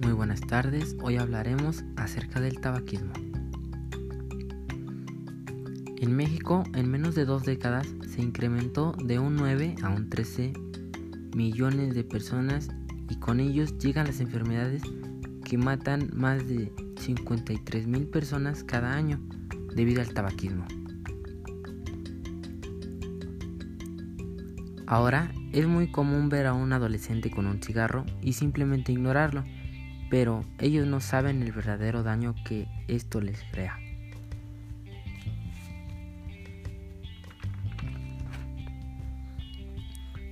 buenas tardes. Hoy hablaremos acerca del tabaquismo. En México, en menos de dos décadas, se incrementó de un 9 a un 13 millones de personas y con ellos llegan las enfermedades que matan más de 53 mil personas cada año debido al tabaquismo. Ahora es muy común ver a un adolescente con un cigarro y simplemente ignorarlo, pero ellos no saben el verdadero daño que esto les crea.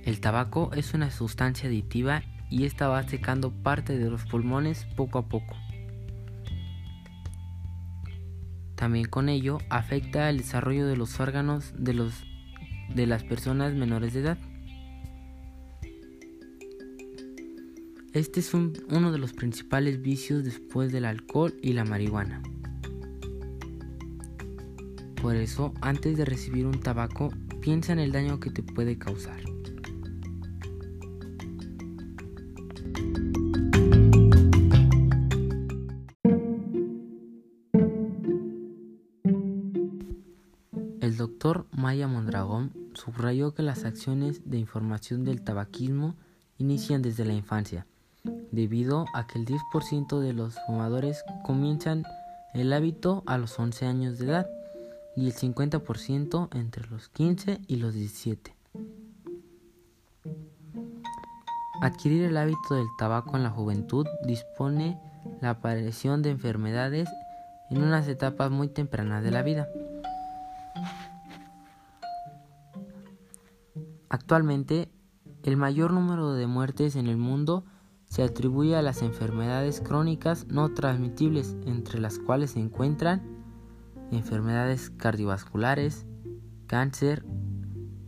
El tabaco es una sustancia aditiva y esta va secando parte de los pulmones poco a poco. También con ello afecta el desarrollo de los órganos de, los, de las personas menores de edad. Este es uno de los principales vicios después del alcohol y la marihuana. Por eso, antes de recibir un tabaco, piensa en el daño que te puede causar. El doctor Maya Mondragón subrayó que las acciones de información del tabaquismo inician desde la infancia debido a que el 10% de los fumadores comienzan el hábito a los 11 años de edad y el 50% entre los 15 y los 17. Adquirir el hábito del tabaco en la juventud dispone la aparición de enfermedades en unas etapas muy tempranas de la vida. Actualmente, el mayor número de muertes en el mundo se atribuye a las enfermedades crónicas no transmitibles, entre las cuales se encuentran enfermedades cardiovasculares, cáncer,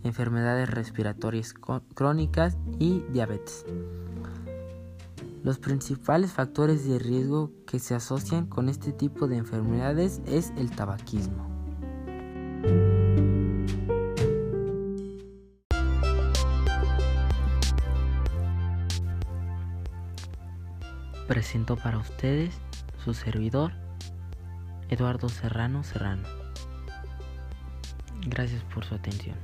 enfermedades respiratorias crónicas y diabetes. Los principales factores de riesgo que se asocian con este tipo de enfermedades es el tabaquismo. Presento para ustedes su servidor, Eduardo Serrano Serrano. Gracias por su atención.